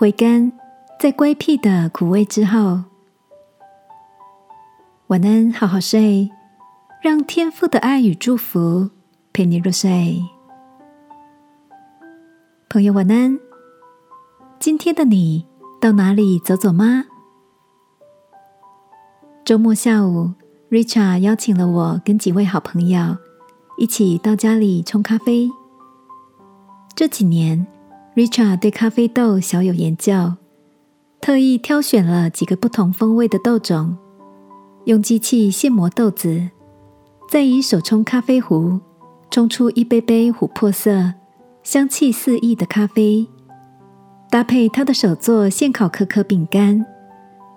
回甘在乖僻的苦味之后。晚安，好好睡，让天父的爱与祝福陪你入睡。朋友，晚安。今天的你到哪里走走吗？周末下午，Richard 邀请了我跟几位好朋友一起到家里冲咖啡。这几年，Richard 对咖啡豆小有研究，特意挑选了几个不同风味的豆种。用机器现磨豆子，再以手冲咖啡壶冲出一杯杯琥珀色、香气四溢的咖啡，搭配他的手做现烤可可饼干，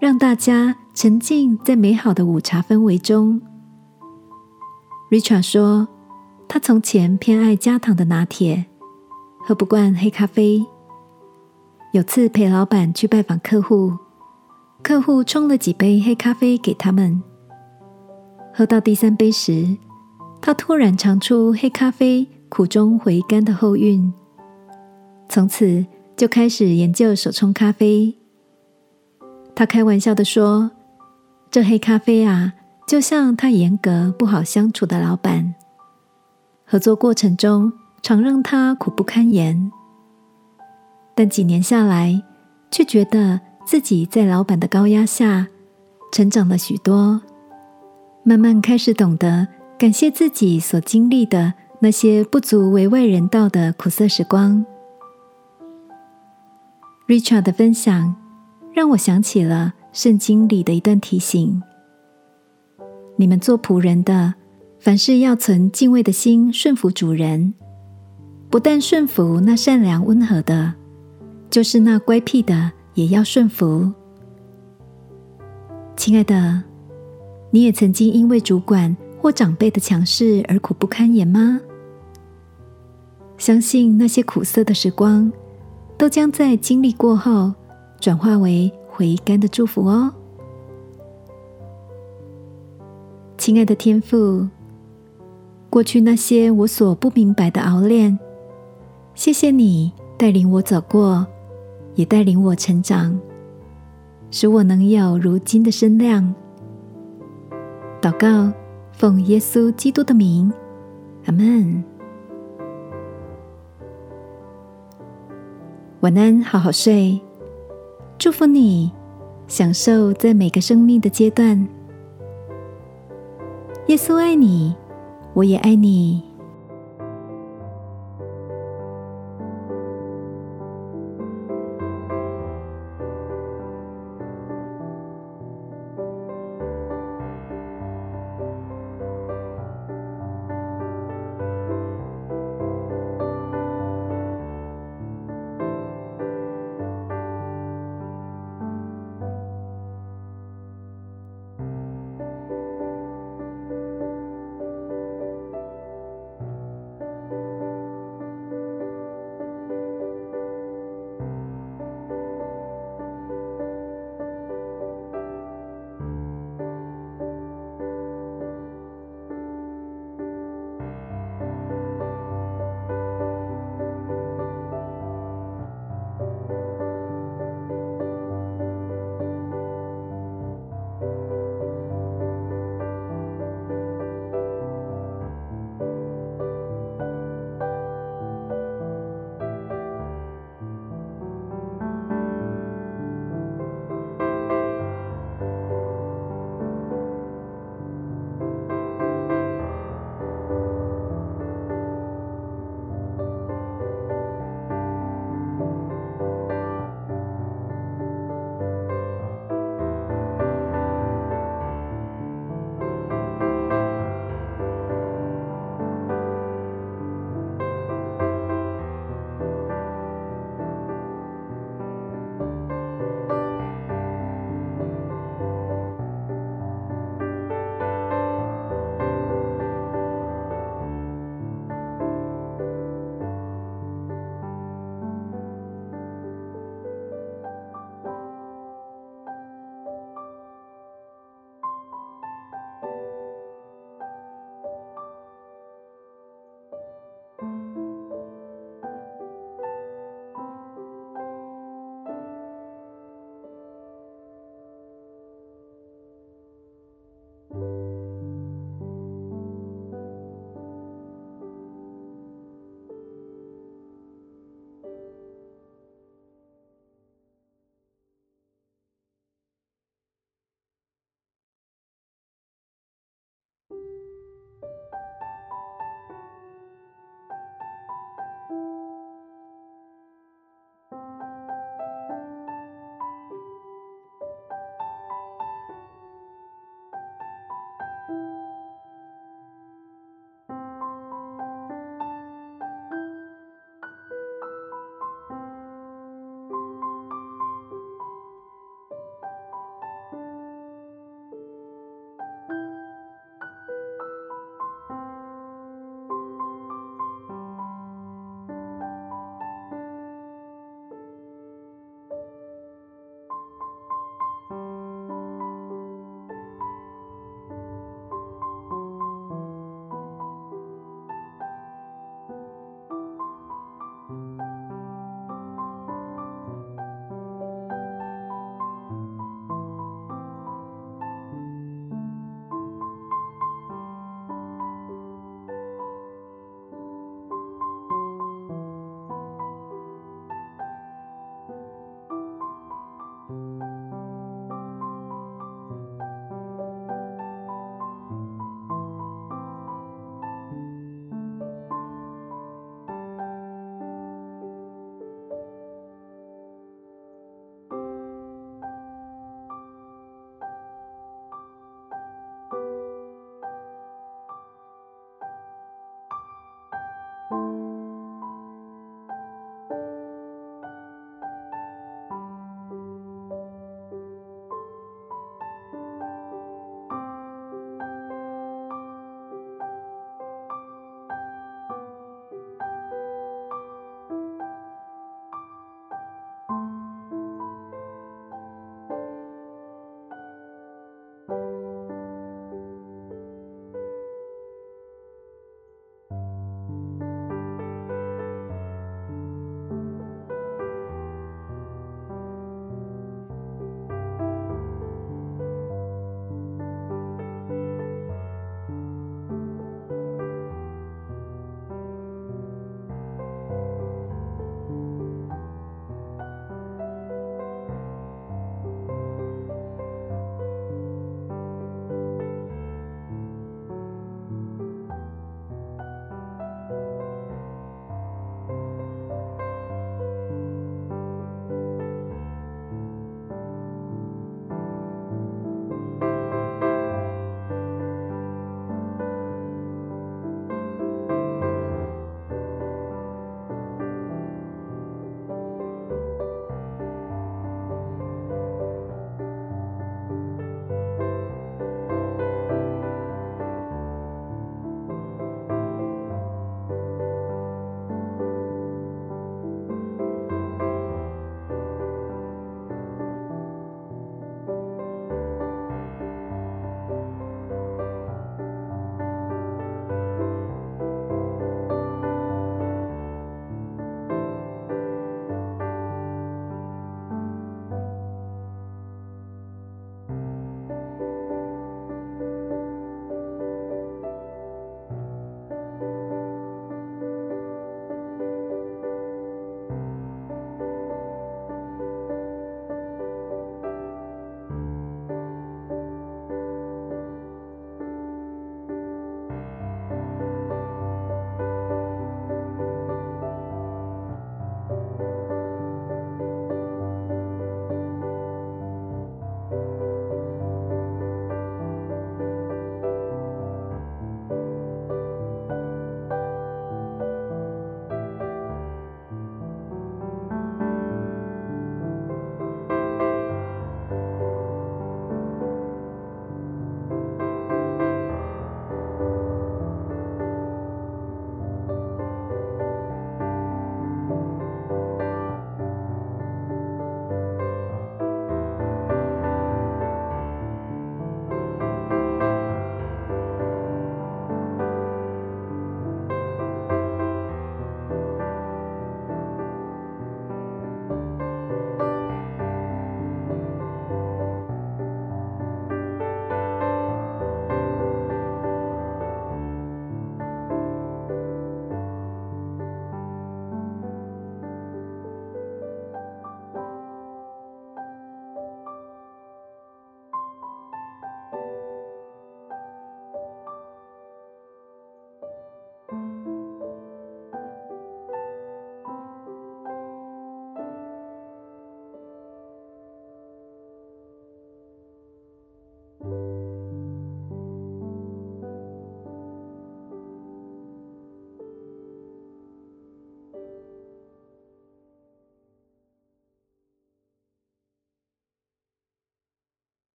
让大家沉浸在美好的午茶氛围中。Richard 说，他从前偏爱加糖的拿铁，喝不惯黑咖啡。有次陪老板去拜访客户。客户冲了几杯黑咖啡给他们，喝到第三杯时，他突然尝出黑咖啡苦中回甘的后韵，从此就开始研究手冲咖啡。他开玩笑的说：“这黑咖啡啊，就像他严格不好相处的老板，合作过程中常让他苦不堪言，但几年下来，却觉得。”自己在老板的高压下成长了许多，慢慢开始懂得感谢自己所经历的那些不足为外人道的苦涩时光。Richard 的分享让我想起了圣经里的一段提醒：你们做仆人的，凡事要存敬畏的心，顺服主人；不但顺服那善良温和的，就是那乖僻的。也要顺服，亲爱的，你也曾经因为主管或长辈的强势而苦不堪言吗？相信那些苦涩的时光，都将在经历过后转化为回甘的祝福哦。亲爱的天父，过去那些我所不明白的熬炼，谢谢你带领我走过。也带领我成长，使我能有如今的身量。祷告，奉耶稣基督的名，阿门。晚安，好好睡。祝福你，享受在每个生命的阶段。耶稣爱你，我也爱你。